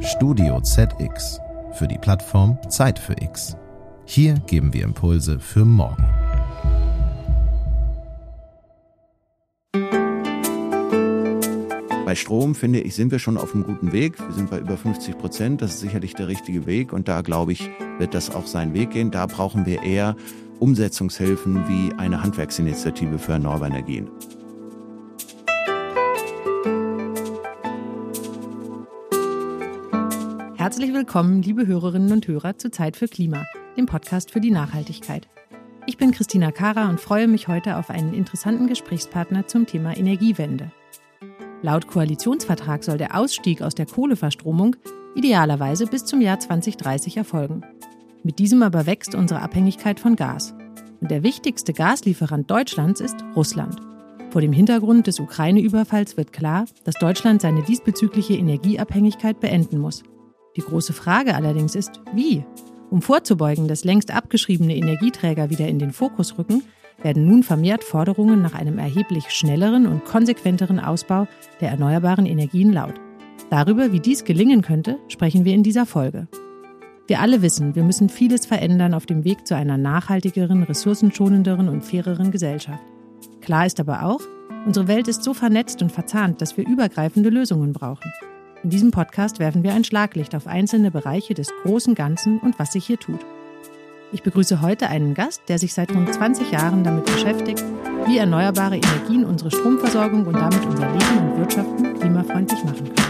Studio ZX für die Plattform Zeit für X. Hier geben wir Impulse für morgen. Bei Strom, finde ich, sind wir schon auf einem guten Weg. Wir sind bei über 50 Prozent. Das ist sicherlich der richtige Weg. Und da, glaube ich, wird das auch seinen Weg gehen. Da brauchen wir eher Umsetzungshilfen wie eine Handwerksinitiative für erneuerbare Energien. Herzlich willkommen, liebe Hörerinnen und Hörer, zu Zeit für Klima, dem Podcast für die Nachhaltigkeit. Ich bin Christina Kara und freue mich heute auf einen interessanten Gesprächspartner zum Thema Energiewende. Laut Koalitionsvertrag soll der Ausstieg aus der Kohleverstromung idealerweise bis zum Jahr 2030 erfolgen. Mit diesem aber wächst unsere Abhängigkeit von Gas. Und der wichtigste Gaslieferant Deutschlands ist Russland. Vor dem Hintergrund des Ukraine-Überfalls wird klar, dass Deutschland seine diesbezügliche Energieabhängigkeit beenden muss. Die große Frage allerdings ist, wie? Um vorzubeugen, dass längst abgeschriebene Energieträger wieder in den Fokus rücken, werden nun vermehrt Forderungen nach einem erheblich schnelleren und konsequenteren Ausbau der erneuerbaren Energien laut. Darüber, wie dies gelingen könnte, sprechen wir in dieser Folge. Wir alle wissen, wir müssen vieles verändern auf dem Weg zu einer nachhaltigeren, ressourcenschonenderen und faireren Gesellschaft. Klar ist aber auch, unsere Welt ist so vernetzt und verzahnt, dass wir übergreifende Lösungen brauchen. In diesem Podcast werfen wir ein Schlaglicht auf einzelne Bereiche des großen Ganzen und was sich hier tut. Ich begrüße heute einen Gast, der sich seit rund 20 Jahren damit beschäftigt, wie erneuerbare Energien unsere Stromversorgung und damit unser Leben und Wirtschaften klimafreundlich machen können.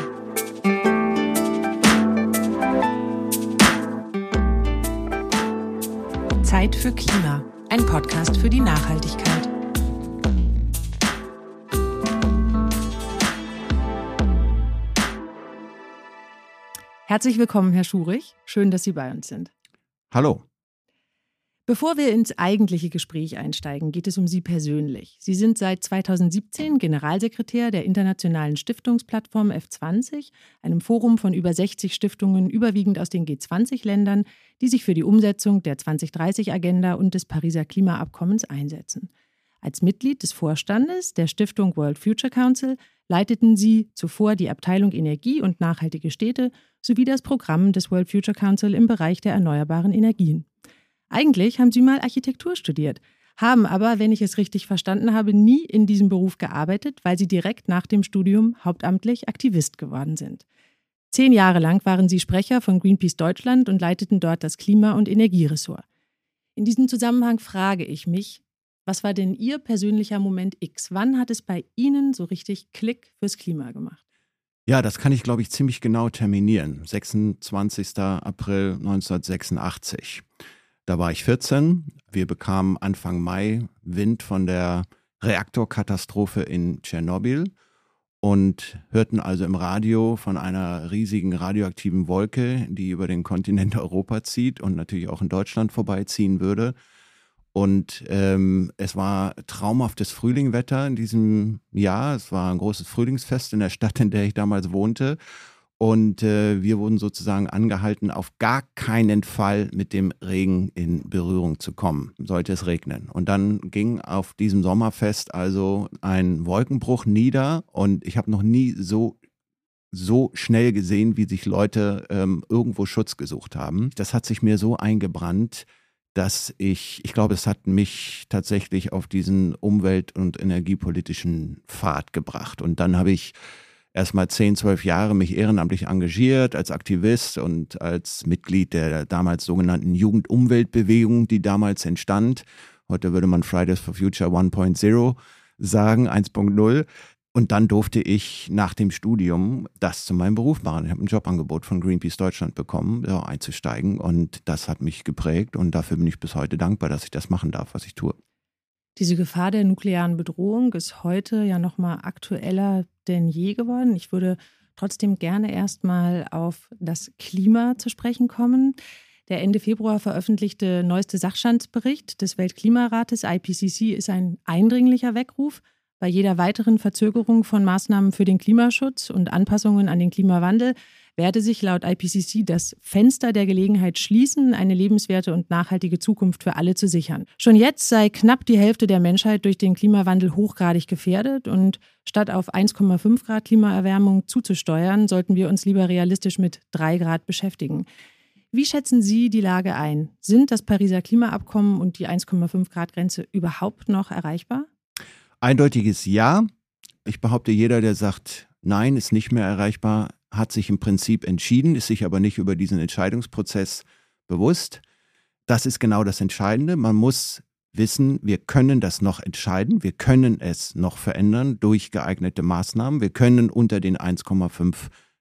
Zeit für Klima, ein Podcast für die Nachhaltigkeit. Herzlich willkommen, Herr Schurich. Schön, dass Sie bei uns sind. Hallo. Bevor wir ins eigentliche Gespräch einsteigen, geht es um Sie persönlich. Sie sind seit 2017 Generalsekretär der internationalen Stiftungsplattform F20, einem Forum von über 60 Stiftungen, überwiegend aus den G20-Ländern, die sich für die Umsetzung der 2030-Agenda und des Pariser Klimaabkommens einsetzen. Als Mitglied des Vorstandes der Stiftung World Future Council leiteten Sie zuvor die Abteilung Energie und nachhaltige Städte sowie das Programm des World Future Council im Bereich der erneuerbaren Energien. Eigentlich haben Sie mal Architektur studiert, haben aber, wenn ich es richtig verstanden habe, nie in diesem Beruf gearbeitet, weil Sie direkt nach dem Studium hauptamtlich Aktivist geworden sind. Zehn Jahre lang waren Sie Sprecher von Greenpeace Deutschland und leiteten dort das Klima- und Energieressort. In diesem Zusammenhang frage ich mich, was war denn Ihr persönlicher Moment X? Wann hat es bei Ihnen so richtig Klick fürs Klima gemacht? Ja, das kann ich, glaube ich, ziemlich genau terminieren. 26. April 1986. Da war ich 14. Wir bekamen Anfang Mai Wind von der Reaktorkatastrophe in Tschernobyl und hörten also im Radio von einer riesigen radioaktiven Wolke, die über den Kontinent Europa zieht und natürlich auch in Deutschland vorbeiziehen würde. Und ähm, es war traumhaftes Frühlingwetter in diesem Jahr. Es war ein großes Frühlingsfest in der Stadt, in der ich damals wohnte. Und äh, wir wurden sozusagen angehalten, auf gar keinen Fall mit dem Regen in Berührung zu kommen, sollte es regnen. Und dann ging auf diesem Sommerfest also ein Wolkenbruch nieder und ich habe noch nie so so schnell gesehen, wie sich Leute ähm, irgendwo Schutz gesucht haben. Das hat sich mir so eingebrannt, dass ich, ich glaube, es hat mich tatsächlich auf diesen umwelt- und energiepolitischen Pfad gebracht. Und dann habe ich erst mal zehn, zwölf Jahre mich ehrenamtlich engagiert als Aktivist und als Mitglied der damals sogenannten Jugendumweltbewegung, die damals entstand. Heute würde man Fridays for Future 1.0 sagen, 1.0. Und dann durfte ich nach dem Studium das zu meinem Beruf machen. Ich habe ein Jobangebot von Greenpeace Deutschland bekommen, ja, einzusteigen. Und das hat mich geprägt. Und dafür bin ich bis heute dankbar, dass ich das machen darf, was ich tue. Diese Gefahr der nuklearen Bedrohung ist heute ja noch mal aktueller denn je geworden. Ich würde trotzdem gerne erstmal auf das Klima zu sprechen kommen. Der Ende Februar veröffentlichte neueste Sachstandsbericht des Weltklimarates IPCC ist ein eindringlicher Weckruf. Bei jeder weiteren Verzögerung von Maßnahmen für den Klimaschutz und Anpassungen an den Klimawandel werde sich laut IPCC das Fenster der Gelegenheit schließen, eine lebenswerte und nachhaltige Zukunft für alle zu sichern. Schon jetzt sei knapp die Hälfte der Menschheit durch den Klimawandel hochgradig gefährdet und statt auf 1,5 Grad Klimaerwärmung zuzusteuern, sollten wir uns lieber realistisch mit 3 Grad beschäftigen. Wie schätzen Sie die Lage ein? Sind das Pariser Klimaabkommen und die 1,5 Grad Grenze überhaupt noch erreichbar? Eindeutiges Ja. Ich behaupte, jeder, der sagt, nein, ist nicht mehr erreichbar, hat sich im Prinzip entschieden, ist sich aber nicht über diesen Entscheidungsprozess bewusst. Das ist genau das Entscheidende. Man muss wissen, wir können das noch entscheiden, wir können es noch verändern durch geeignete Maßnahmen, wir können unter den 1,5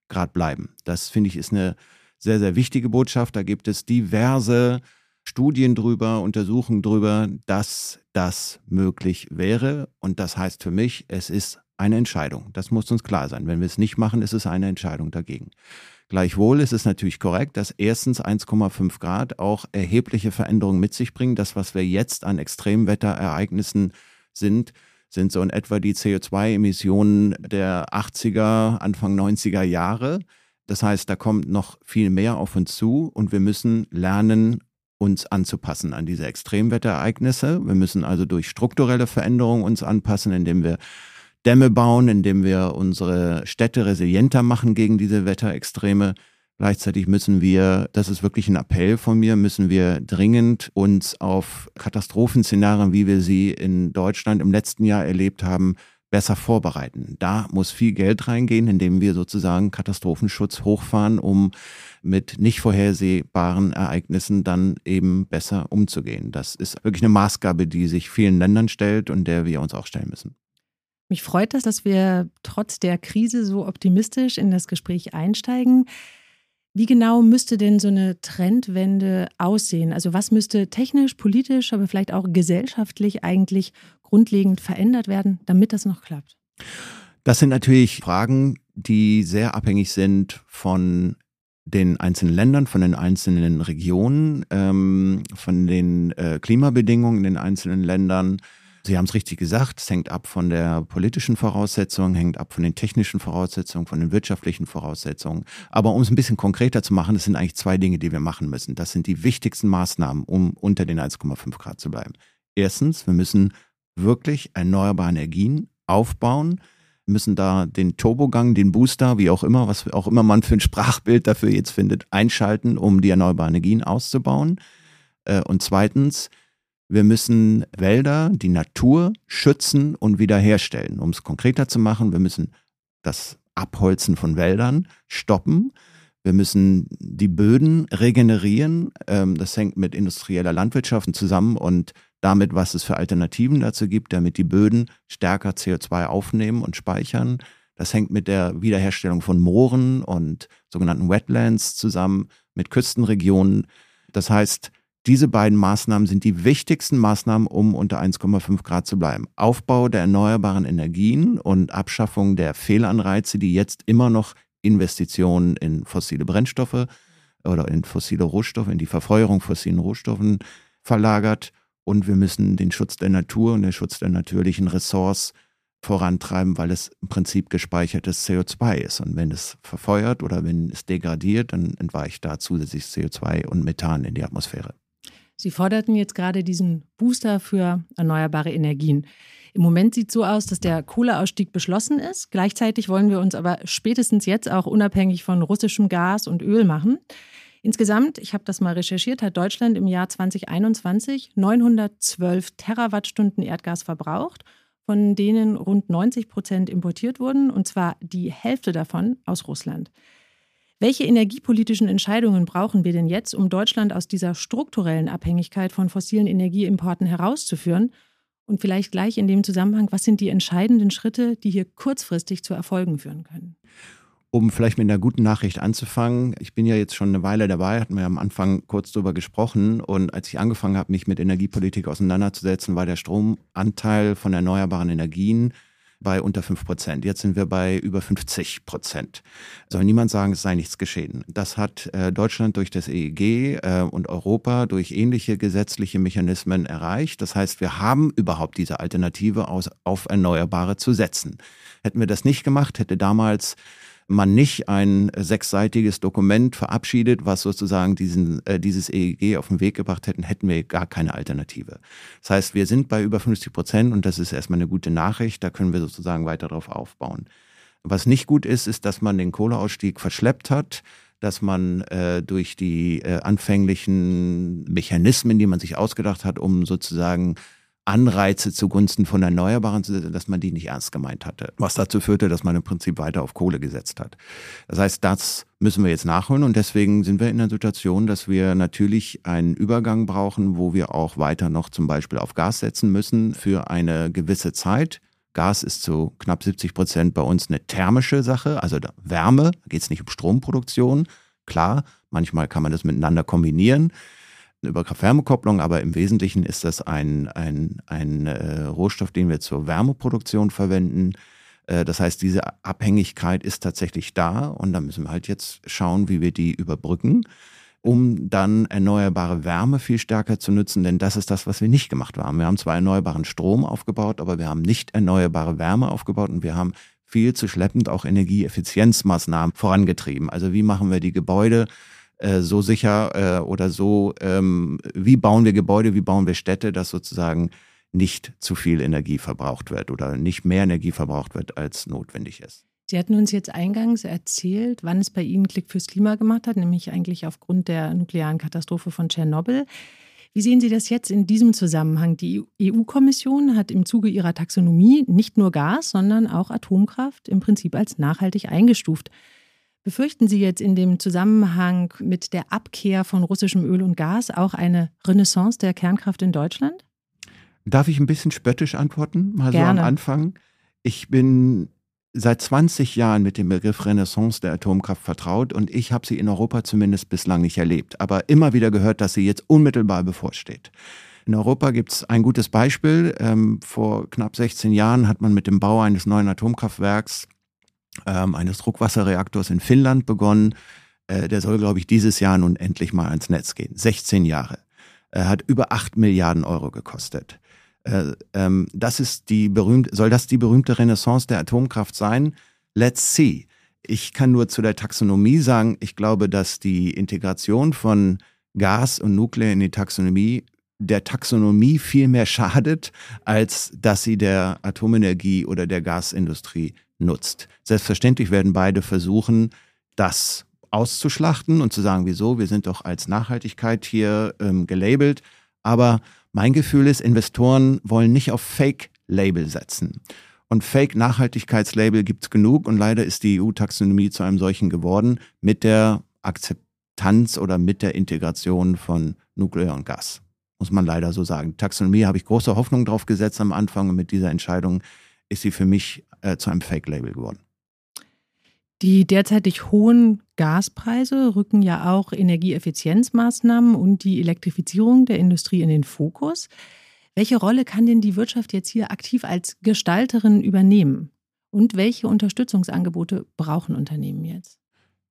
Grad bleiben. Das finde ich ist eine sehr, sehr wichtige Botschaft. Da gibt es diverse Studien drüber, Untersuchungen drüber, dass das möglich wäre. Und das heißt für mich, es ist eine Entscheidung. Das muss uns klar sein. Wenn wir es nicht machen, ist es eine Entscheidung dagegen. Gleichwohl ist es natürlich korrekt, dass erstens 1,5 Grad auch erhebliche Veränderungen mit sich bringen. Das, was wir jetzt an Extremwetterereignissen sind, sind so in etwa die CO2-Emissionen der 80er, Anfang 90er Jahre. Das heißt, da kommt noch viel mehr auf uns zu und wir müssen lernen, uns anzupassen an diese Extremwetterereignisse. Wir müssen also durch strukturelle Veränderungen uns anpassen, indem wir Dämme bauen, indem wir unsere Städte resilienter machen gegen diese Wetterextreme. Gleichzeitig müssen wir, das ist wirklich ein Appell von mir, müssen wir dringend uns auf Katastrophenszenarien, wie wir sie in Deutschland im letzten Jahr erlebt haben, besser vorbereiten. Da muss viel Geld reingehen, indem wir sozusagen Katastrophenschutz hochfahren, um mit nicht vorhersehbaren Ereignissen dann eben besser umzugehen. Das ist wirklich eine Maßgabe, die sich vielen Ländern stellt und der wir uns auch stellen müssen. Mich freut das, dass wir trotz der Krise so optimistisch in das Gespräch einsteigen. Wie genau müsste denn so eine Trendwende aussehen? Also was müsste technisch, politisch, aber vielleicht auch gesellschaftlich eigentlich grundlegend verändert werden, damit das noch klappt? Das sind natürlich Fragen, die sehr abhängig sind von den einzelnen Ländern, von den einzelnen Regionen, ähm, von den äh, Klimabedingungen in den einzelnen Ländern. Sie haben es richtig gesagt, es hängt ab von der politischen Voraussetzung, hängt ab von den technischen Voraussetzungen, von den wirtschaftlichen Voraussetzungen. Aber um es ein bisschen konkreter zu machen, das sind eigentlich zwei Dinge, die wir machen müssen. Das sind die wichtigsten Maßnahmen, um unter den 1,5 Grad zu bleiben. Erstens, wir müssen wirklich erneuerbare Energien aufbauen, müssen da den Turbogang, den Booster, wie auch immer, was auch immer man für ein Sprachbild dafür jetzt findet, einschalten, um die erneuerbaren Energien auszubauen. Äh, und zweitens, wir müssen Wälder, die Natur schützen und wiederherstellen. Um es konkreter zu machen, wir müssen das Abholzen von Wäldern stoppen. Wir müssen die Böden regenerieren. Ähm, das hängt mit industrieller Landwirtschaft zusammen und damit, was es für Alternativen dazu gibt, damit die Böden stärker CO2 aufnehmen und speichern. Das hängt mit der Wiederherstellung von Mooren und sogenannten Wetlands zusammen, mit Küstenregionen. Das heißt, diese beiden Maßnahmen sind die wichtigsten Maßnahmen, um unter 1,5 Grad zu bleiben. Aufbau der erneuerbaren Energien und Abschaffung der Fehlanreize, die jetzt immer noch Investitionen in fossile Brennstoffe oder in fossile Rohstoffe, in die Verfeuerung fossilen Rohstoffen verlagert. Und wir müssen den Schutz der Natur und den Schutz der natürlichen Ressource vorantreiben, weil es im Prinzip gespeichertes CO2 ist. Und wenn es verfeuert oder wenn es degradiert, dann entweicht da zusätzlich CO2 und Methan in die Atmosphäre. Sie forderten jetzt gerade diesen Booster für erneuerbare Energien. Im Moment sieht es so aus, dass der Kohleausstieg beschlossen ist. Gleichzeitig wollen wir uns aber spätestens jetzt auch unabhängig von russischem Gas und Öl machen. Insgesamt, ich habe das mal recherchiert, hat Deutschland im Jahr 2021 912 Terawattstunden Erdgas verbraucht, von denen rund 90 Prozent importiert wurden, und zwar die Hälfte davon aus Russland. Welche energiepolitischen Entscheidungen brauchen wir denn jetzt, um Deutschland aus dieser strukturellen Abhängigkeit von fossilen Energieimporten herauszuführen? Und vielleicht gleich in dem Zusammenhang, was sind die entscheidenden Schritte, die hier kurzfristig zu Erfolgen führen können? Um vielleicht mit einer guten Nachricht anzufangen, ich bin ja jetzt schon eine Weile dabei, hatten wir am Anfang kurz darüber gesprochen. Und als ich angefangen habe, mich mit Energiepolitik auseinanderzusetzen, war der Stromanteil von erneuerbaren Energien bei unter 5 Prozent. Jetzt sind wir bei über 50 Prozent. Soll niemand sagen, es sei nichts geschehen. Das hat äh, Deutschland durch das EEG äh, und Europa durch ähnliche gesetzliche Mechanismen erreicht. Das heißt, wir haben überhaupt diese Alternative aus, auf Erneuerbare zu setzen. Hätten wir das nicht gemacht, hätte damals man nicht ein sechsseitiges Dokument verabschiedet, was sozusagen diesen, äh, dieses EEG auf den Weg gebracht hätten, hätten wir gar keine Alternative. Das heißt, wir sind bei über 50 Prozent und das ist erstmal eine gute Nachricht. Da können wir sozusagen weiter drauf aufbauen. Was nicht gut ist, ist, dass man den Kohleausstieg verschleppt hat dass man äh, durch die äh, anfänglichen Mechanismen, die man sich ausgedacht hat, um sozusagen Anreize zugunsten von Erneuerbaren zu setzen, dass man die nicht ernst gemeint hatte. Was dazu führte, dass man im Prinzip weiter auf Kohle gesetzt hat. Das heißt, das müssen wir jetzt nachholen und deswegen sind wir in der Situation, dass wir natürlich einen Übergang brauchen, wo wir auch weiter noch zum Beispiel auf Gas setzen müssen für eine gewisse Zeit. Gas ist zu knapp 70 Prozent bei uns eine thermische Sache, also Wärme, da geht es nicht um Stromproduktion. Klar, manchmal kann man das miteinander kombinieren über Kraft-Wärme-Kopplung, aber im Wesentlichen ist das ein, ein, ein äh, Rohstoff, den wir zur Wärmeproduktion verwenden. Äh, das heißt, diese Abhängigkeit ist tatsächlich da und da müssen wir halt jetzt schauen, wie wir die überbrücken, um dann erneuerbare Wärme viel stärker zu nutzen, denn das ist das, was wir nicht gemacht haben. Wir haben zwar erneuerbaren Strom aufgebaut, aber wir haben nicht erneuerbare Wärme aufgebaut und wir haben viel zu schleppend auch Energieeffizienzmaßnahmen vorangetrieben. Also wie machen wir die Gebäude äh, so sicher äh, oder so, ähm, wie bauen wir Gebäude, wie bauen wir Städte, dass sozusagen nicht zu viel Energie verbraucht wird oder nicht mehr Energie verbraucht wird, als notwendig ist. Sie hatten uns jetzt eingangs erzählt, wann es bei Ihnen Klick fürs Klima gemacht hat, nämlich eigentlich aufgrund der nuklearen Katastrophe von Tschernobyl. Wie sehen Sie das jetzt in diesem Zusammenhang? Die EU-Kommission hat im Zuge ihrer Taxonomie nicht nur Gas, sondern auch Atomkraft im Prinzip als nachhaltig eingestuft. Befürchten Sie jetzt in dem Zusammenhang mit der Abkehr von russischem Öl und Gas auch eine Renaissance der Kernkraft in Deutschland? Darf ich ein bisschen spöttisch antworten? Mal Gerne. so am Anfang. Ich bin seit 20 Jahren mit dem Begriff Renaissance der Atomkraft vertraut und ich habe sie in Europa zumindest bislang nicht erlebt, aber immer wieder gehört, dass sie jetzt unmittelbar bevorsteht. In Europa gibt es ein gutes Beispiel. Ähm, vor knapp 16 Jahren hat man mit dem Bau eines neuen Atomkraftwerks ähm, eines Druckwasserreaktors in Finnland begonnen. Äh, der soll, glaube ich, dieses Jahr nun endlich mal ans Netz gehen. 16 Jahre. Er hat über 8 Milliarden Euro gekostet. Äh, ähm, das ist die berühmte, soll das die berühmte Renaissance der Atomkraft sein? Let's see. Ich kann nur zu der Taxonomie sagen, ich glaube, dass die Integration von Gas und Nuklear in die Taxonomie der Taxonomie viel mehr schadet, als dass sie der Atomenergie oder der Gasindustrie nutzt. Selbstverständlich werden beide versuchen, das auszuschlachten und zu sagen, wieso, wir sind doch als Nachhaltigkeit hier ähm, gelabelt. Aber mein Gefühl ist, Investoren wollen nicht auf Fake-Label setzen. Und Fake-Nachhaltigkeitslabel gibt es genug und leider ist die EU-Taxonomie zu einem solchen geworden mit der Akzeptanz oder mit der Integration von Nuklear und Gas. Muss man leider so sagen. Taxonomie habe ich große Hoffnung drauf gesetzt am Anfang und mit dieser Entscheidung ist sie für mich äh, zu einem Fake-Label geworden. Die derzeitig hohen Gaspreise rücken ja auch Energieeffizienzmaßnahmen und die Elektrifizierung der Industrie in den Fokus. Welche Rolle kann denn die Wirtschaft jetzt hier aktiv als Gestalterin übernehmen? Und welche Unterstützungsangebote brauchen Unternehmen jetzt?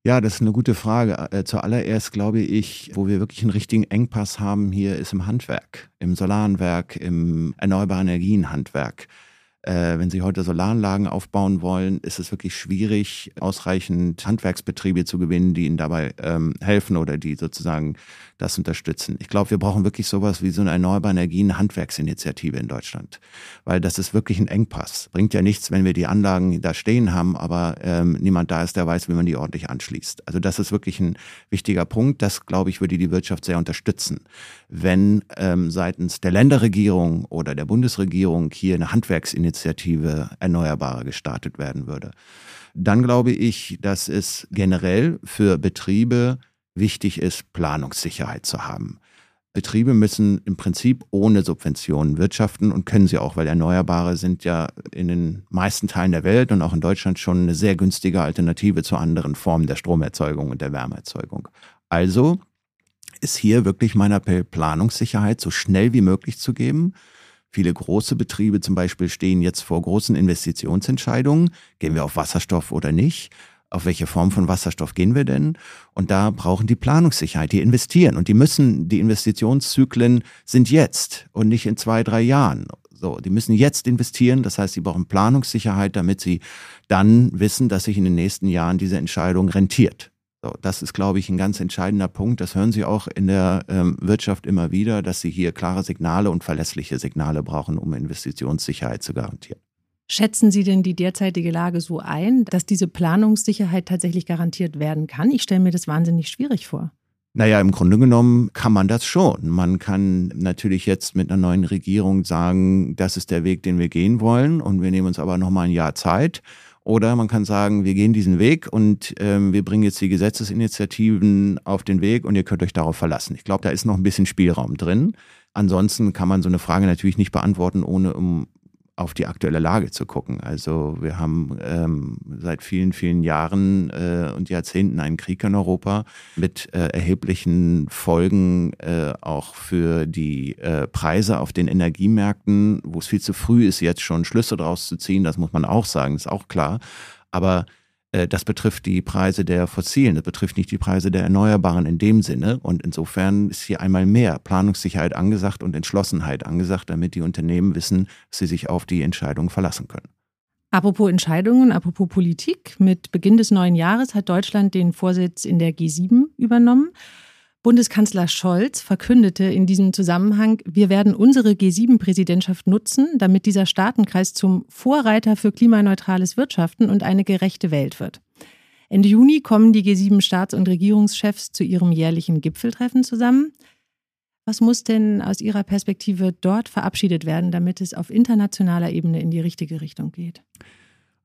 Ja, das ist eine gute Frage. Äh, zuallererst glaube ich, wo wir wirklich einen richtigen Engpass haben hier, ist im Handwerk, im Solarenwerk, im erneuerbaren Energienhandwerk. Äh, wenn Sie heute Solaranlagen aufbauen wollen, ist es wirklich schwierig, ausreichend Handwerksbetriebe zu gewinnen, die Ihnen dabei ähm, helfen oder die sozusagen das unterstützen. Ich glaube, wir brauchen wirklich sowas wie so eine erneuerbare Energien Handwerksinitiative in Deutschland, weil das ist wirklich ein Engpass. Bringt ja nichts, wenn wir die Anlagen da stehen haben, aber ähm, niemand da ist, der weiß, wie man die ordentlich anschließt. Also das ist wirklich ein wichtiger Punkt. Das, glaube ich, würde die Wirtschaft sehr unterstützen, wenn ähm, seitens der Länderregierung oder der Bundesregierung hier eine Handwerksinitiative Erneuerbare gestartet werden würde. Dann glaube ich, dass es generell für Betriebe wichtig ist, Planungssicherheit zu haben. Betriebe müssen im Prinzip ohne Subventionen wirtschaften und können sie auch, weil Erneuerbare sind ja in den meisten Teilen der Welt und auch in Deutschland schon eine sehr günstige Alternative zu anderen Formen der Stromerzeugung und der Wärmeerzeugung. Also ist hier wirklich mein Appell, Planungssicherheit so schnell wie möglich zu geben Viele große Betriebe zum Beispiel stehen jetzt vor großen Investitionsentscheidungen. Gehen wir auf Wasserstoff oder nicht? Auf welche Form von Wasserstoff gehen wir denn? Und da brauchen die Planungssicherheit, die investieren. Und die müssen, die Investitionszyklen sind jetzt und nicht in zwei, drei Jahren. So, die müssen jetzt investieren. Das heißt, sie brauchen Planungssicherheit, damit sie dann wissen, dass sich in den nächsten Jahren diese Entscheidung rentiert. So, das ist, glaube ich, ein ganz entscheidender Punkt. Das hören Sie auch in der ähm, Wirtschaft immer wieder, dass Sie hier klare Signale und verlässliche Signale brauchen, um Investitionssicherheit zu garantieren. Schätzen Sie denn die derzeitige Lage so ein, dass diese Planungssicherheit tatsächlich garantiert werden kann? Ich stelle mir das wahnsinnig schwierig vor. Naja, im Grunde genommen kann man das schon. Man kann natürlich jetzt mit einer neuen Regierung sagen, das ist der Weg, den wir gehen wollen und wir nehmen uns aber nochmal ein Jahr Zeit. Oder man kann sagen, wir gehen diesen Weg und ähm, wir bringen jetzt die Gesetzesinitiativen auf den Weg und ihr könnt euch darauf verlassen. Ich glaube, da ist noch ein bisschen Spielraum drin. Ansonsten kann man so eine Frage natürlich nicht beantworten, ohne um auf die aktuelle Lage zu gucken. Also wir haben ähm, seit vielen, vielen Jahren äh, und Jahrzehnten einen Krieg in Europa mit äh, erheblichen Folgen äh, auch für die äh, Preise auf den Energiemärkten, wo es viel zu früh ist, jetzt schon Schlüsse draus zu ziehen. Das muss man auch sagen, ist auch klar. Aber das betrifft die Preise der fossilen, das betrifft nicht die Preise der Erneuerbaren in dem Sinne. Und insofern ist hier einmal mehr Planungssicherheit angesagt und Entschlossenheit angesagt, damit die Unternehmen wissen, dass sie sich auf die Entscheidungen verlassen können. Apropos Entscheidungen, apropos Politik, mit Beginn des neuen Jahres hat Deutschland den Vorsitz in der G7 übernommen. Bundeskanzler Scholz verkündete in diesem Zusammenhang, wir werden unsere G7-Präsidentschaft nutzen, damit dieser Staatenkreis zum Vorreiter für klimaneutrales Wirtschaften und eine gerechte Welt wird. Ende Juni kommen die G7-Staats- und Regierungschefs zu ihrem jährlichen Gipfeltreffen zusammen. Was muss denn aus Ihrer Perspektive dort verabschiedet werden, damit es auf internationaler Ebene in die richtige Richtung geht?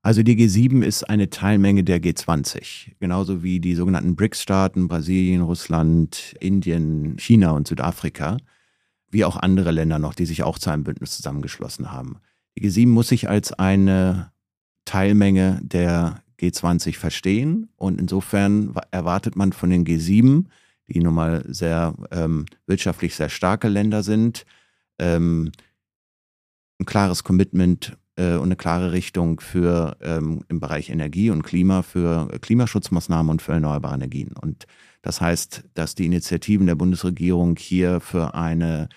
Also die G7 ist eine Teilmenge der G20, genauso wie die sogenannten BRICS-Staaten, Brasilien, Russland, Indien, China und Südafrika, wie auch andere Länder noch, die sich auch zu einem Bündnis zusammengeschlossen haben. Die G7 muss sich als eine Teilmenge der G20 verstehen und insofern erwartet man von den G7, die nun mal sehr ähm, wirtschaftlich sehr starke Länder sind, ähm, ein klares Commitment äh, und eine klare Richtung für ähm, im Bereich Energie und Klima, für Klimaschutzmaßnahmen und für erneuerbare Energien. Und das heißt, dass die Initiativen der Bundesregierung hier für eine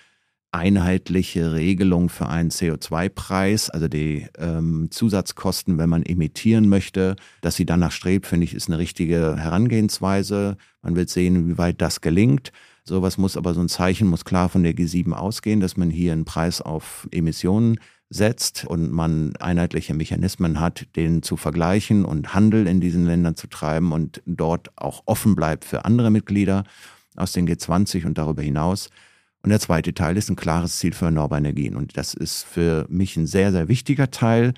einheitliche Regelung für einen CO2-Preis, also die ähm, Zusatzkosten, wenn man emittieren möchte, dass sie danach strebt, finde ich, ist eine richtige Herangehensweise. Man wird sehen, wie weit das gelingt. Sowas muss aber so ein Zeichen muss klar von der G7 ausgehen, dass man hier einen Preis auf Emissionen setzt und man einheitliche Mechanismen hat, den zu vergleichen und Handel in diesen Ländern zu treiben und dort auch offen bleibt für andere Mitglieder aus den G20 und darüber hinaus. Und der zweite Teil ist ein klares Ziel für erneuerbare Energien. Und das ist für mich ein sehr, sehr wichtiger Teil.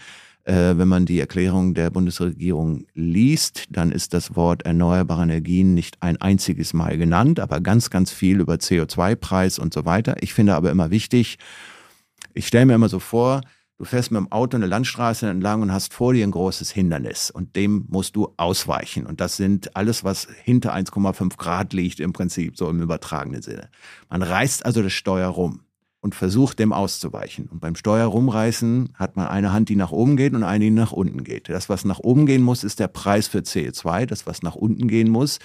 Äh, wenn man die Erklärung der Bundesregierung liest, dann ist das Wort erneuerbare Energien nicht ein einziges Mal genannt, aber ganz, ganz viel über CO2-Preis und so weiter. Ich finde aber immer wichtig, ich stelle mir immer so vor, du fährst mit dem Auto eine Landstraße entlang und hast vor dir ein großes Hindernis und dem musst du ausweichen. Und das sind alles, was hinter 1,5 Grad liegt im Prinzip, so im übertragenen Sinne. Man reißt also das Steuer rum und versucht dem auszuweichen. Und beim Steuer rumreißen hat man eine Hand, die nach oben geht und eine, die nach unten geht. Das, was nach oben gehen muss, ist der Preis für CO2. Das, was nach unten gehen muss,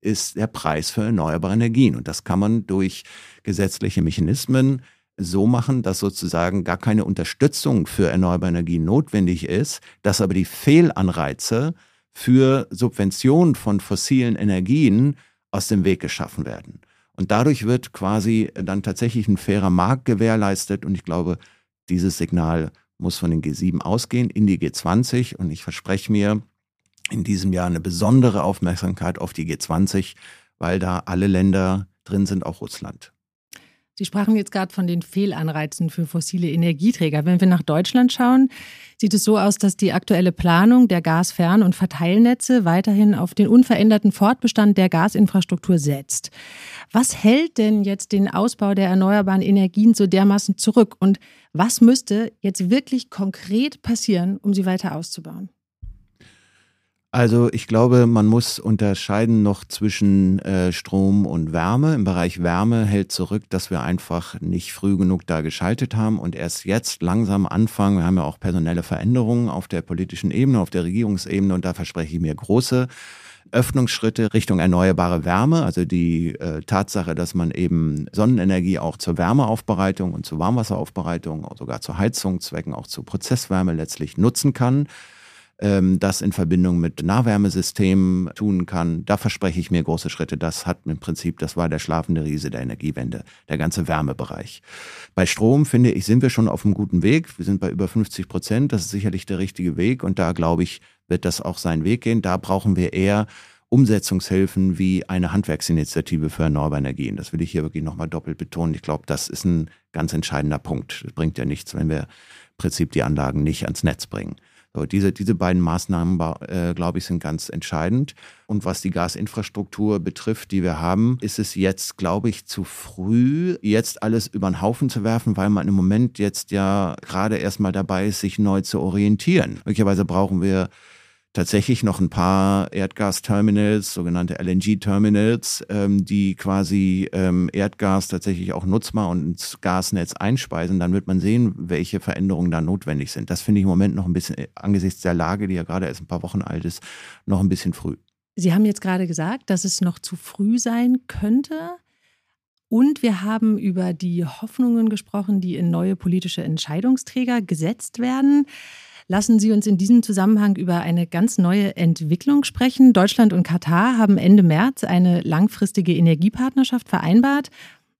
ist der Preis für erneuerbare Energien. Und das kann man durch gesetzliche Mechanismen so machen, dass sozusagen gar keine Unterstützung für erneuerbare Energien notwendig ist, dass aber die Fehlanreize für Subventionen von fossilen Energien aus dem Weg geschaffen werden. Und dadurch wird quasi dann tatsächlich ein fairer Markt gewährleistet. Und ich glaube, dieses Signal muss von den G7 ausgehen in die G20. Und ich verspreche mir in diesem Jahr eine besondere Aufmerksamkeit auf die G20, weil da alle Länder drin sind, auch Russland. Sie sprachen jetzt gerade von den Fehlanreizen für fossile Energieträger. Wenn wir nach Deutschland schauen, sieht es so aus, dass die aktuelle Planung der Gasfern- und Verteilnetze weiterhin auf den unveränderten Fortbestand der Gasinfrastruktur setzt. Was hält denn jetzt den Ausbau der erneuerbaren Energien so dermaßen zurück? Und was müsste jetzt wirklich konkret passieren, um sie weiter auszubauen? Also ich glaube, man muss unterscheiden noch zwischen äh, Strom und Wärme. Im Bereich Wärme hält zurück, dass wir einfach nicht früh genug da geschaltet haben und erst jetzt langsam anfangen. Wir haben ja auch personelle Veränderungen auf der politischen Ebene, auf der Regierungsebene und da verspreche ich mir große Öffnungsschritte Richtung erneuerbare Wärme, also die äh, Tatsache, dass man eben Sonnenenergie auch zur Wärmeaufbereitung und zur Warmwasseraufbereitung, sogar zur Heizungszwecken, auch zur Prozesswärme letztlich nutzen kann ähm, das in Verbindung mit Nahwärmesystemen tun kann. Da verspreche ich mir große Schritte. Das hat im Prinzip, das war der schlafende Riese der Energiewende, der ganze Wärmebereich. Bei Strom, finde ich, sind wir schon auf einem guten Weg. Wir sind bei über 50 Prozent. Das ist sicherlich der richtige Weg. Und da, glaube ich, wird das auch seinen Weg gehen. Da brauchen wir eher Umsetzungshilfen wie eine Handwerksinitiative für erneuerbare Energien. Das will ich hier wirklich nochmal doppelt betonen. Ich glaube, das ist ein ganz entscheidender Punkt. Das bringt ja nichts, wenn wir im Prinzip die Anlagen nicht ans Netz bringen. So, diese, diese beiden Maßnahmen, äh, glaube ich, sind ganz entscheidend. Und was die Gasinfrastruktur betrifft, die wir haben, ist es jetzt, glaube ich, zu früh, jetzt alles über den Haufen zu werfen, weil man im Moment jetzt ja gerade erstmal dabei ist, sich neu zu orientieren. Möglicherweise brauchen wir tatsächlich noch ein paar Erdgasterminals, sogenannte LNG-Terminals, ähm, die quasi ähm, Erdgas tatsächlich auch nutzbar und ins Gasnetz einspeisen. Dann wird man sehen, welche Veränderungen da notwendig sind. Das finde ich im Moment noch ein bisschen, äh, angesichts der Lage, die ja gerade erst ein paar Wochen alt ist, noch ein bisschen früh. Sie haben jetzt gerade gesagt, dass es noch zu früh sein könnte. Und wir haben über die Hoffnungen gesprochen, die in neue politische Entscheidungsträger gesetzt werden. Lassen Sie uns in diesem Zusammenhang über eine ganz neue Entwicklung sprechen. Deutschland und Katar haben Ende März eine langfristige Energiepartnerschaft vereinbart.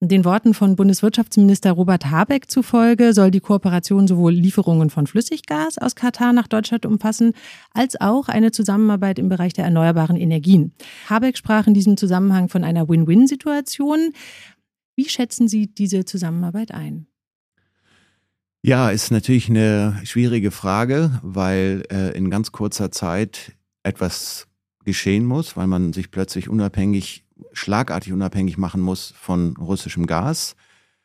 Den Worten von Bundeswirtschaftsminister Robert Habeck zufolge soll die Kooperation sowohl Lieferungen von Flüssiggas aus Katar nach Deutschland umfassen, als auch eine Zusammenarbeit im Bereich der erneuerbaren Energien. Habeck sprach in diesem Zusammenhang von einer Win-Win-Situation. Wie schätzen Sie diese Zusammenarbeit ein? Ja, ist natürlich eine schwierige Frage, weil äh, in ganz kurzer Zeit etwas geschehen muss, weil man sich plötzlich unabhängig, schlagartig unabhängig machen muss von russischem Gas.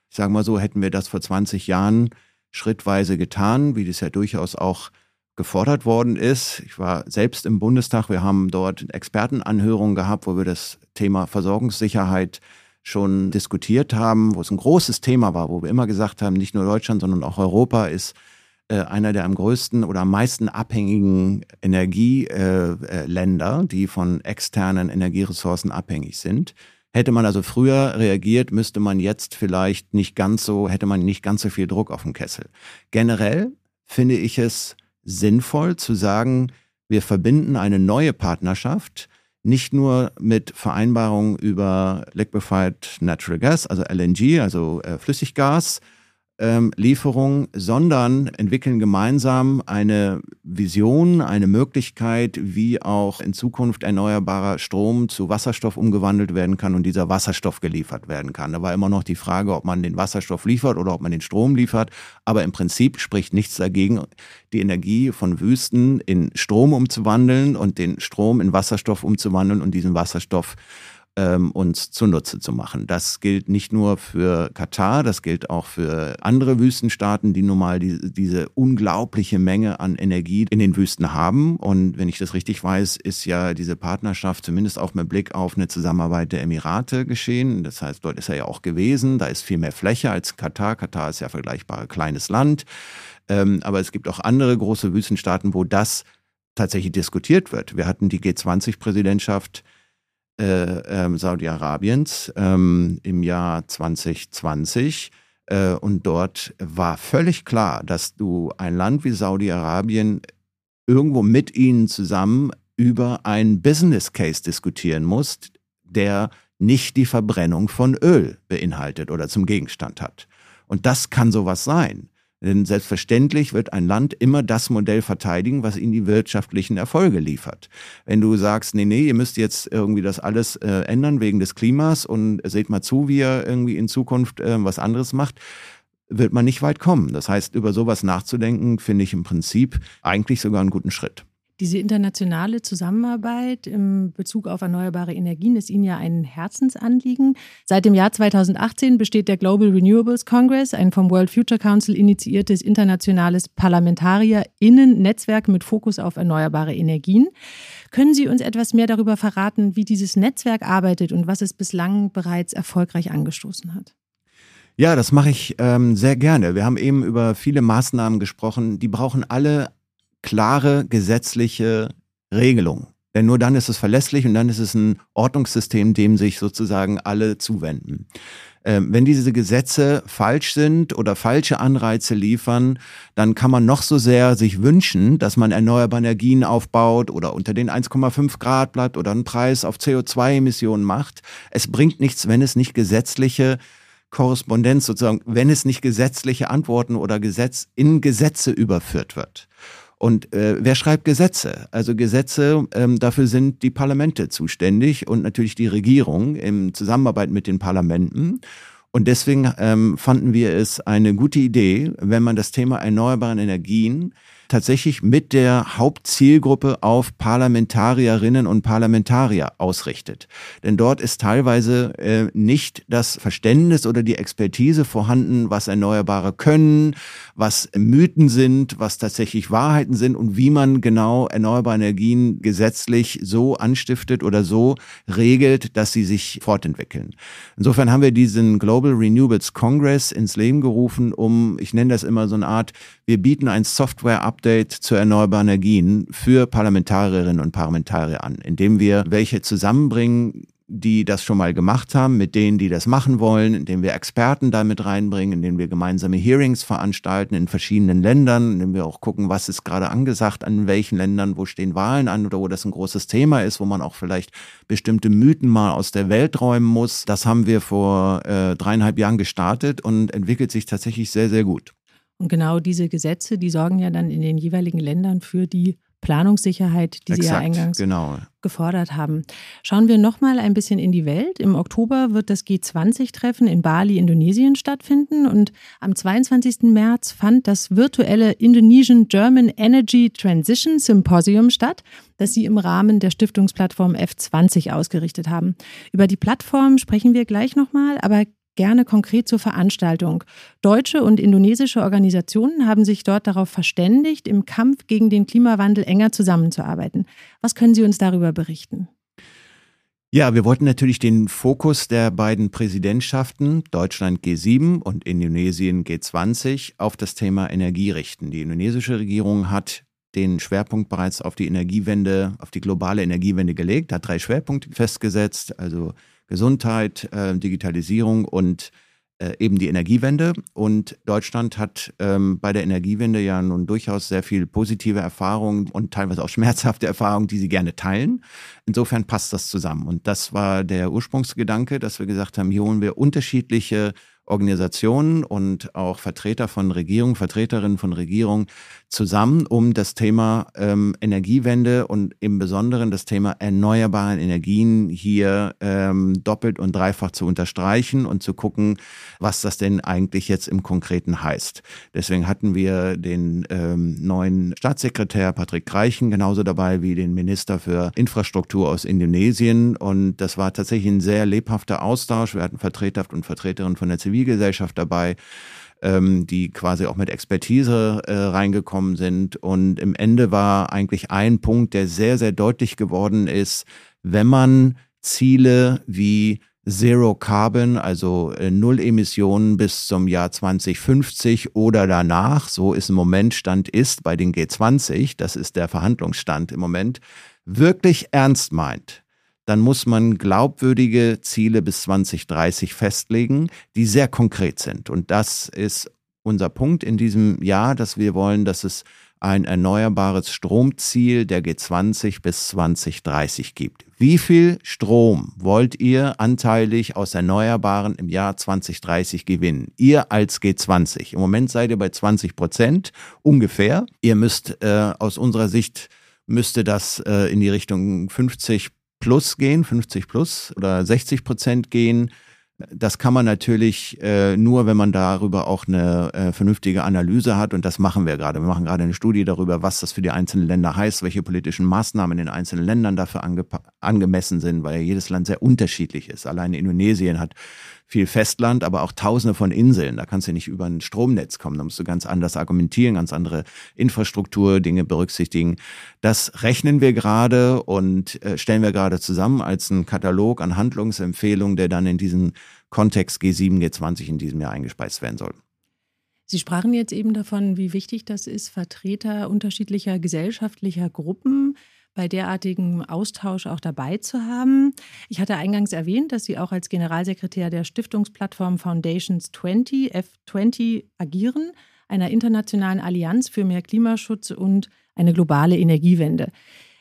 Ich sage mal so, hätten wir das vor 20 Jahren schrittweise getan, wie das ja durchaus auch gefordert worden ist. Ich war selbst im Bundestag, wir haben dort Expertenanhörungen gehabt, wo wir das Thema Versorgungssicherheit schon diskutiert haben, wo es ein großes Thema war, wo wir immer gesagt haben, nicht nur Deutschland, sondern auch Europa ist äh, einer der am größten oder am meisten abhängigen Energieländer, äh, äh, die von externen Energieressourcen abhängig sind. Hätte man also früher reagiert, müsste man jetzt vielleicht nicht ganz so, hätte man nicht ganz so viel Druck auf dem Kessel. Generell finde ich es sinnvoll zu sagen, wir verbinden eine neue Partnerschaft nicht nur mit Vereinbarungen über Liquefied Natural Gas, also LNG, also äh, Flüssiggas, ähm, Lieferung, sondern entwickeln gemeinsam eine Vision, eine Möglichkeit, wie auch in Zukunft erneuerbarer Strom zu Wasserstoff umgewandelt werden kann und dieser Wasserstoff geliefert werden kann. Da war immer noch die Frage, ob man den Wasserstoff liefert oder ob man den Strom liefert. Aber im Prinzip spricht nichts dagegen, die Energie von Wüsten in Strom umzuwandeln und den Strom in Wasserstoff umzuwandeln und diesen Wasserstoff ähm, uns zunutze zu machen. Das gilt nicht nur für Katar, das gilt auch für andere Wüstenstaaten, die nun mal die, diese unglaubliche Menge an Energie in den Wüsten haben. Und wenn ich das richtig weiß, ist ja diese Partnerschaft zumindest auch mit Blick auf eine Zusammenarbeit der Emirate geschehen. Das heißt, dort ist er ja auch gewesen. Da ist viel mehr Fläche als Katar. Katar ist ja vergleichbar kleines Land. Ähm, aber es gibt auch andere große Wüstenstaaten, wo das tatsächlich diskutiert wird. Wir hatten die G20-Präsidentschaft äh, äh, Saudi-Arabiens ähm, im Jahr 2020. Äh, und dort war völlig klar, dass du ein Land wie Saudi-Arabien irgendwo mit ihnen zusammen über einen Business Case diskutieren musst, der nicht die Verbrennung von Öl beinhaltet oder zum Gegenstand hat. Und das kann sowas sein. Denn selbstverständlich wird ein Land immer das Modell verteidigen, was ihnen die wirtschaftlichen Erfolge liefert. Wenn du sagst, nee, nee, ihr müsst jetzt irgendwie das alles äh, ändern wegen des Klimas und seht mal zu, wie ihr irgendwie in Zukunft äh, was anderes macht, wird man nicht weit kommen. Das heißt, über sowas nachzudenken, finde ich im Prinzip eigentlich sogar einen guten Schritt. Diese internationale Zusammenarbeit im Bezug auf erneuerbare Energien ist Ihnen ja ein Herzensanliegen. Seit dem Jahr 2018 besteht der Global Renewables Congress, ein vom World Future Council initiiertes internationales ParlamentarierInnen-Netzwerk mit Fokus auf erneuerbare Energien. Können Sie uns etwas mehr darüber verraten, wie dieses Netzwerk arbeitet und was es bislang bereits erfolgreich angestoßen hat? Ja, das mache ich ähm, sehr gerne. Wir haben eben über viele Maßnahmen gesprochen. Die brauchen alle klare gesetzliche Regelungen. Denn nur dann ist es verlässlich und dann ist es ein Ordnungssystem, dem sich sozusagen alle zuwenden. Ähm, wenn diese Gesetze falsch sind oder falsche Anreize liefern, dann kann man noch so sehr sich wünschen, dass man erneuerbare Energien aufbaut oder unter den 1,5 Grad bleibt oder einen Preis auf CO2-Emissionen macht. Es bringt nichts, wenn es nicht gesetzliche Korrespondenz sozusagen, wenn es nicht gesetzliche Antworten oder Gesetz in Gesetze überführt wird. Und äh, wer schreibt Gesetze? Also Gesetze, ähm, dafür sind die Parlamente zuständig und natürlich die Regierung in Zusammenarbeit mit den Parlamenten. Und deswegen ähm, fanden wir es eine gute Idee, wenn man das Thema erneuerbaren Energien tatsächlich mit der Hauptzielgruppe auf Parlamentarierinnen und Parlamentarier ausrichtet. Denn dort ist teilweise äh, nicht das Verständnis oder die Expertise vorhanden, was Erneuerbare können, was Mythen sind, was tatsächlich Wahrheiten sind und wie man genau erneuerbare Energien gesetzlich so anstiftet oder so regelt, dass sie sich fortentwickeln. Insofern haben wir diesen Global Renewables Congress ins Leben gerufen, um, ich nenne das immer so eine Art, wir bieten ein Software-Update Update zu erneuerbaren Energien für Parlamentarierinnen und Parlamentarier an, indem wir welche zusammenbringen, die das schon mal gemacht haben, mit denen, die das machen wollen, indem wir Experten damit reinbringen, indem wir gemeinsame Hearings veranstalten in verschiedenen Ländern, indem wir auch gucken, was ist gerade angesagt an welchen Ländern, wo stehen Wahlen an oder wo das ein großes Thema ist, wo man auch vielleicht bestimmte Mythen mal aus der Welt räumen muss. Das haben wir vor äh, dreieinhalb Jahren gestartet und entwickelt sich tatsächlich sehr, sehr gut. Und genau diese Gesetze, die sorgen ja dann in den jeweiligen Ländern für die Planungssicherheit, die Exakt, Sie ja eingangs genau. gefordert haben. Schauen wir nochmal ein bisschen in die Welt. Im Oktober wird das G20-Treffen in Bali, Indonesien stattfinden und am 22. März fand das virtuelle Indonesian German Energy Transition Symposium statt, das Sie im Rahmen der Stiftungsplattform F20 ausgerichtet haben. Über die Plattform sprechen wir gleich nochmal, aber gerne konkret zur Veranstaltung. Deutsche und indonesische Organisationen haben sich dort darauf verständigt, im Kampf gegen den Klimawandel enger zusammenzuarbeiten. Was können Sie uns darüber berichten? Ja, wir wollten natürlich den Fokus der beiden Präsidentschaften, Deutschland G7 und Indonesien G20, auf das Thema Energie richten. Die indonesische Regierung hat den Schwerpunkt bereits auf die Energiewende, auf die globale Energiewende gelegt, hat drei Schwerpunkte festgesetzt, also Gesundheit, äh, Digitalisierung und äh, eben die Energiewende. Und Deutschland hat ähm, bei der Energiewende ja nun durchaus sehr viel positive Erfahrungen und teilweise auch schmerzhafte Erfahrungen, die sie gerne teilen. Insofern passt das zusammen. Und das war der Ursprungsgedanke, dass wir gesagt haben, hier holen wir unterschiedliche Organisationen und auch Vertreter von Regierungen, Vertreterinnen von Regierungen zusammen, um das Thema ähm, Energiewende und im Besonderen das Thema erneuerbaren Energien hier ähm, doppelt und dreifach zu unterstreichen und zu gucken, was das denn eigentlich jetzt im Konkreten heißt. Deswegen hatten wir den ähm, neuen Staatssekretär Patrick Greichen genauso dabei wie den Minister für Infrastruktur aus Indonesien und das war tatsächlich ein sehr lebhafter Austausch. Wir hatten Vertreter und Vertreterinnen von der Zivilgesellschaft dabei ähm, die quasi auch mit Expertise äh, reingekommen sind. Und im Ende war eigentlich ein Punkt, der sehr, sehr deutlich geworden ist, wenn man Ziele wie Zero Carbon, also äh, Null Emissionen bis zum Jahr 2050 oder danach, so ist im Moment Stand ist bei den G20, das ist der Verhandlungsstand im Moment, wirklich ernst meint, dann muss man glaubwürdige Ziele bis 2030 festlegen, die sehr konkret sind. Und das ist unser Punkt in diesem Jahr, dass wir wollen, dass es ein erneuerbares Stromziel der G20 bis 2030 gibt. Wie viel Strom wollt ihr anteilig aus Erneuerbaren im Jahr 2030 gewinnen? Ihr als G20. Im Moment seid ihr bei 20 Prozent ungefähr. Ihr müsst äh, aus unserer Sicht müsste das äh, in die Richtung 50 plus gehen, 50 plus oder 60 Prozent gehen. Das kann man natürlich äh, nur, wenn man darüber auch eine äh, vernünftige Analyse hat. Und das machen wir gerade. Wir machen gerade eine Studie darüber, was das für die einzelnen Länder heißt, welche politischen Maßnahmen in den einzelnen Ländern dafür ange angemessen sind, weil jedes Land sehr unterschiedlich ist. Allein Indonesien hat viel Festland, aber auch tausende von Inseln. Da kannst du nicht über ein Stromnetz kommen. Da musst du ganz anders argumentieren, ganz andere Infrastruktur, Dinge berücksichtigen. Das rechnen wir gerade und äh, stellen wir gerade zusammen als einen Katalog an Handlungsempfehlungen, der dann in diesen Kontext G7, G20 in diesem Jahr eingespeist werden soll. Sie sprachen jetzt eben davon, wie wichtig das ist, Vertreter unterschiedlicher gesellschaftlicher Gruppen bei derartigem Austausch auch dabei zu haben. Ich hatte eingangs erwähnt, dass Sie auch als Generalsekretär der Stiftungsplattform Foundations 20, F20, agieren, einer internationalen Allianz für mehr Klimaschutz und eine globale Energiewende.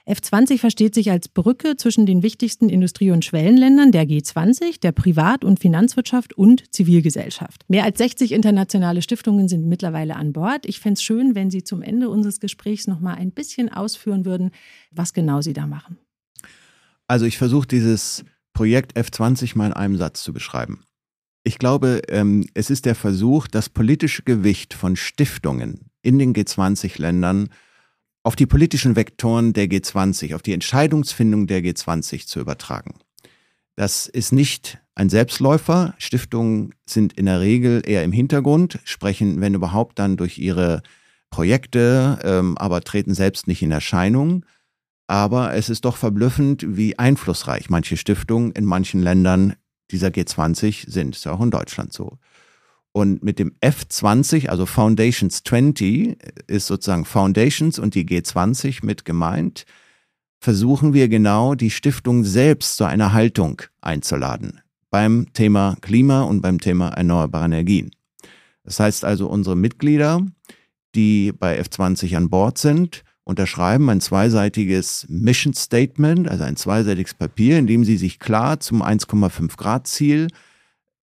F20 versteht sich als Brücke zwischen den wichtigsten Industrie- und Schwellenländern der G20, der Privat- und Finanzwirtschaft und Zivilgesellschaft. Mehr als 60 internationale Stiftungen sind mittlerweile an Bord. Ich fände es schön, wenn Sie zum Ende unseres Gesprächs noch mal ein bisschen ausführen würden, was genau Sie da machen. Also ich versuche dieses Projekt F20 mal in einem Satz zu beschreiben. Ich glaube, ähm, es ist der Versuch, das politische Gewicht von Stiftungen in den G20-Ländern auf die politischen Vektoren der G20, auf die Entscheidungsfindung der G20 zu übertragen. Das ist nicht ein Selbstläufer. Stiftungen sind in der Regel eher im Hintergrund, sprechen, wenn überhaupt, dann durch ihre Projekte, ähm, aber treten selbst nicht in Erscheinung. Aber es ist doch verblüffend, wie einflussreich manche Stiftungen in manchen Ländern dieser G20 sind. Ist ja auch in Deutschland so. Und mit dem F20, also Foundations 20, ist sozusagen Foundations und die G20 mit gemeint, versuchen wir genau die Stiftung selbst zu einer Haltung einzuladen beim Thema Klima und beim Thema erneuerbare Energien. Das heißt also, unsere Mitglieder, die bei F20 an Bord sind, unterschreiben ein zweiseitiges Mission Statement, also ein zweiseitiges Papier, in dem sie sich klar zum 1,5 Grad Ziel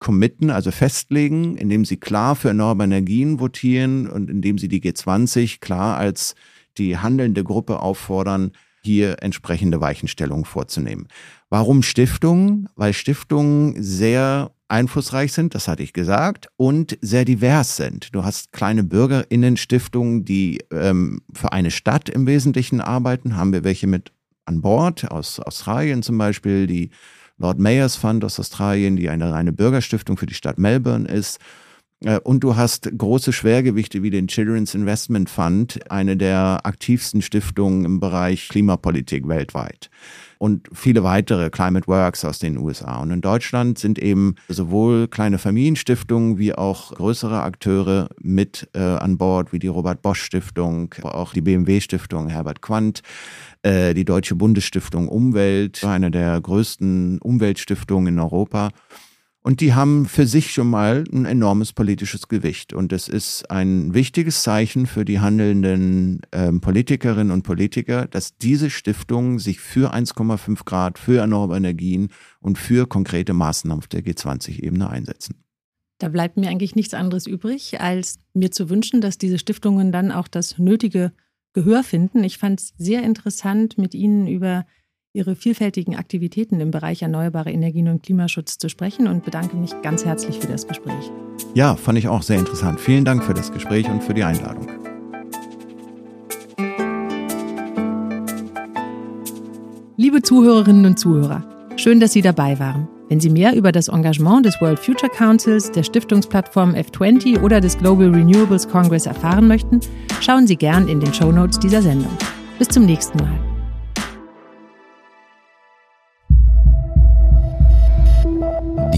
committen, also festlegen, indem sie klar für erneuerbare Energien votieren und indem sie die G20 klar als die handelnde Gruppe auffordern, hier entsprechende Weichenstellungen vorzunehmen. Warum Stiftungen? Weil Stiftungen sehr einflussreich sind, das hatte ich gesagt, und sehr divers sind. Du hast kleine Bürgerinnenstiftungen, die ähm, für eine Stadt im Wesentlichen arbeiten. Haben wir welche mit an Bord aus Australien zum Beispiel, die Lord Mayors Fund aus Australien, die eine reine Bürgerstiftung für die Stadt Melbourne ist. Äh, und du hast große Schwergewichte wie den Children's Investment Fund, eine der aktivsten Stiftungen im Bereich Klimapolitik weltweit. Und viele weitere Climate Works aus den USA. Und in Deutschland sind eben sowohl kleine Familienstiftungen wie auch größere Akteure mit äh, an Bord, wie die Robert Bosch Stiftung, auch die BMW Stiftung Herbert Quandt, äh, die Deutsche Bundesstiftung Umwelt, eine der größten Umweltstiftungen in Europa. Und die haben für sich schon mal ein enormes politisches Gewicht. Und es ist ein wichtiges Zeichen für die handelnden ähm, Politikerinnen und Politiker, dass diese Stiftungen sich für 1,5 Grad, für erneuerbare Energien und für konkrete Maßnahmen auf der G20-Ebene einsetzen. Da bleibt mir eigentlich nichts anderes übrig, als mir zu wünschen, dass diese Stiftungen dann auch das nötige Gehör finden. Ich fand es sehr interessant, mit Ihnen über Ihre vielfältigen Aktivitäten im Bereich erneuerbare Energien und Klimaschutz zu sprechen und bedanke mich ganz herzlich für das Gespräch. Ja, fand ich auch sehr interessant. Vielen Dank für das Gespräch und für die Einladung. Liebe Zuhörerinnen und Zuhörer, schön, dass Sie dabei waren. Wenn Sie mehr über das Engagement des World Future Councils, der Stiftungsplattform F20 oder des Global Renewables Congress erfahren möchten, schauen Sie gern in den Show Notes dieser Sendung. Bis zum nächsten Mal.